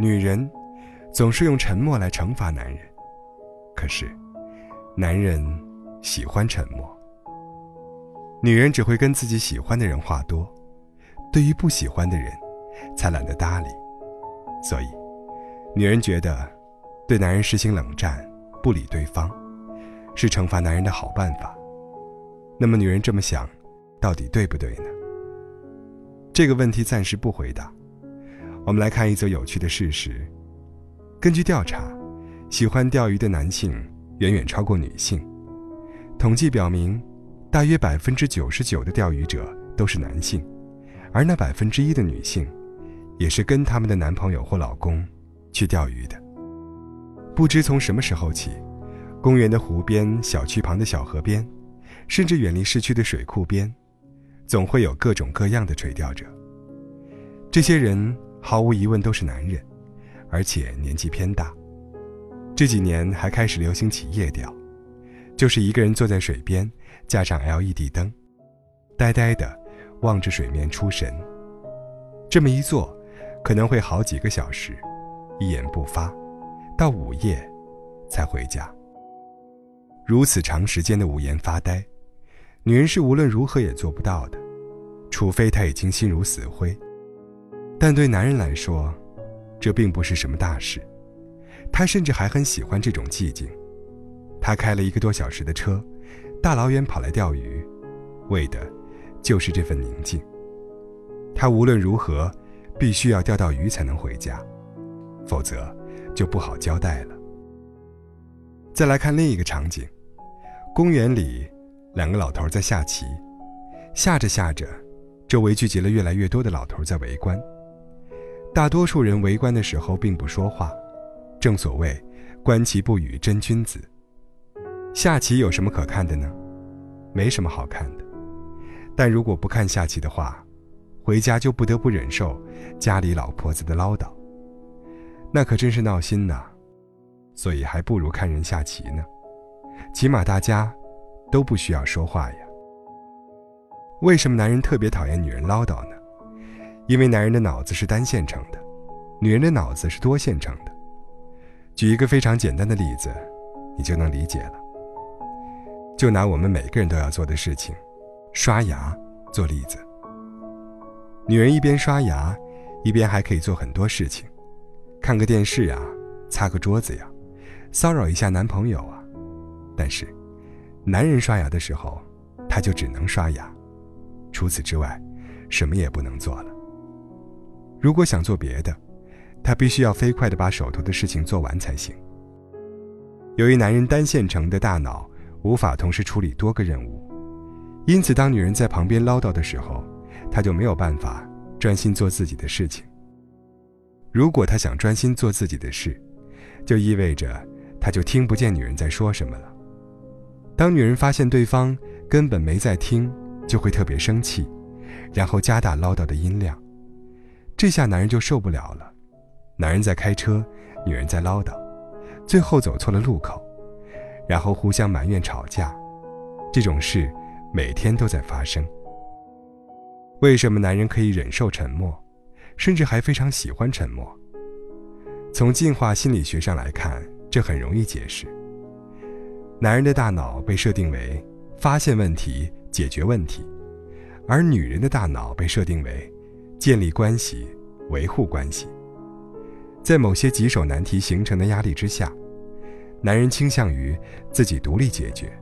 女人总是用沉默来惩罚男人，可是男人喜欢沉默。女人只会跟自己喜欢的人话多，对于不喜欢的人，才懒得搭理。所以，女人觉得对男人实行冷战，不理对方，是惩罚男人的好办法。那么，女人这么想，到底对不对呢？这个问题暂时不回答。我们来看一则有趣的事实：根据调查，喜欢钓鱼的男性远远超过女性。统计表明，大约百分之九十九的钓鱼者都是男性，而那百分之一的女性，也是跟他们的男朋友或老公去钓鱼的。不知从什么时候起，公园的湖边、小区旁的小河边，甚至远离市区的水库边，总会有各种各样的垂钓者。这些人。毫无疑问都是男人，而且年纪偏大。这几年还开始流行起夜钓，就是一个人坐在水边，架上 LED 灯，呆呆的望着水面出神。这么一坐，可能会好几个小时，一言不发，到午夜才回家。如此长时间的无言发呆，女人是无论如何也做不到的，除非她已经心如死灰。但对男人来说，这并不是什么大事。他甚至还很喜欢这种寂静。他开了一个多小时的车，大老远跑来钓鱼，为的，就是这份宁静。他无论如何，必须要钓到鱼才能回家，否则就不好交代了。再来看另一个场景：公园里，两个老头在下棋，下着下着，周围聚集了越来越多的老头在围观。大多数人围观的时候并不说话，正所谓“观棋不语真君子”。下棋有什么可看的呢？没什么好看的。但如果不看下棋的话，回家就不得不忍受家里老婆子的唠叨，那可真是闹心呐。所以还不如看人下棋呢，起码大家都不需要说话呀。为什么男人特别讨厌女人唠叨呢？因为男人的脑子是单线程的，女人的脑子是多线程的。举一个非常简单的例子，你就能理解了。就拿我们每个人都要做的事情——刷牙做例子。女人一边刷牙，一边还可以做很多事情，看个电视呀，擦个桌子呀，骚扰一下男朋友啊。但是，男人刷牙的时候，他就只能刷牙，除此之外，什么也不能做了。如果想做别的，他必须要飞快地把手头的事情做完才行。由于男人单线程的大脑无法同时处理多个任务，因此当女人在旁边唠叨的时候，他就没有办法专心做自己的事情。如果他想专心做自己的事，就意味着他就听不见女人在说什么了。当女人发现对方根本没在听，就会特别生气，然后加大唠叨的音量。这下男人就受不了了，男人在开车，女人在唠叨，最后走错了路口，然后互相埋怨吵架，这种事每天都在发生。为什么男人可以忍受沉默，甚至还非常喜欢沉默？从进化心理学上来看，这很容易解释。男人的大脑被设定为发现问题、解决问题，而女人的大脑被设定为。建立关系，维护关系。在某些棘手难题形成的压力之下，男人倾向于自己独立解决。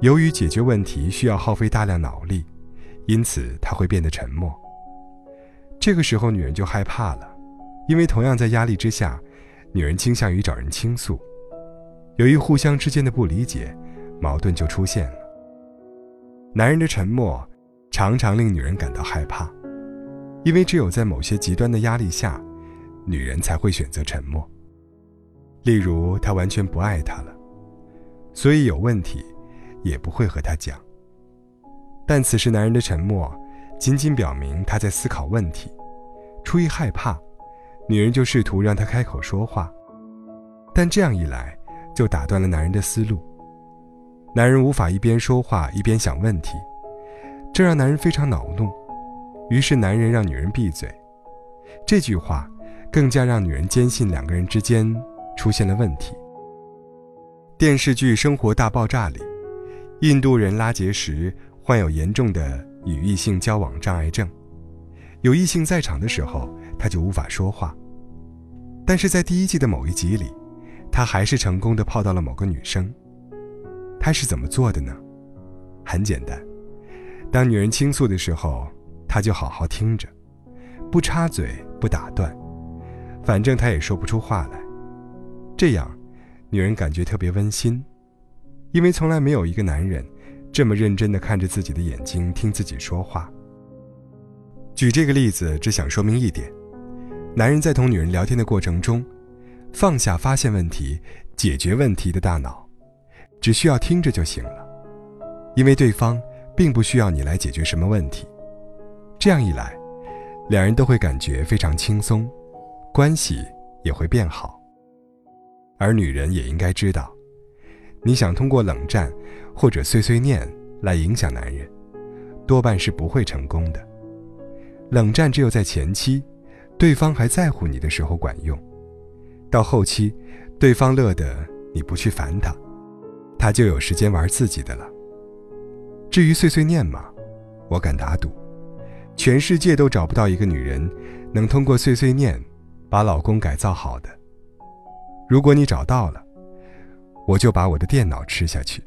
由于解决问题需要耗费大量脑力，因此他会变得沉默。这个时候，女人就害怕了，因为同样在压力之下，女人倾向于找人倾诉。由于互相之间的不理解，矛盾就出现了。男人的沉默常常令女人感到害怕。因为只有在某些极端的压力下，女人才会选择沉默。例如，他完全不爱她了，所以有问题也不会和他讲。但此时男人的沉默，仅仅表明他在思考问题。出于害怕，女人就试图让他开口说话，但这样一来，就打断了男人的思路。男人无法一边说话一边想问题，这让男人非常恼怒。于是，男人让女人闭嘴。这句话更加让女人坚信两个人之间出现了问题。电视剧《生活大爆炸》里，印度人拉杰什患有严重的与异性交往障碍症，有异性在场的时候，他就无法说话。但是在第一季的某一集里，他还是成功的泡到了某个女生。他是怎么做的呢？很简单，当女人倾诉的时候，他就好好听着，不插嘴，不打断，反正他也说不出话来。这样。女人感觉特别温馨，因为从来没有一个男人这么认真地看着自己的眼睛听自己说话。举这个例子，只想说明一点：男人在同女人聊天的过程中，放下发现问题、解决问题的大脑，只需要听着就行了，因为对方并不需要你来解决什么问题。这样一来，两人都会感觉非常轻松，关系也会变好。而女人也应该知道，你想通过冷战或者碎碎念来影响男人，多半是不会成功的。冷战只有在前期，对方还在乎你的时候管用，到后期，对方乐得你不去烦他，他就有时间玩自己的了。至于碎碎念嘛，我敢打赌，全世界都找不到一个女人能通过碎碎念把老公改造好的。如果你找到了，我就把我的电脑吃下去。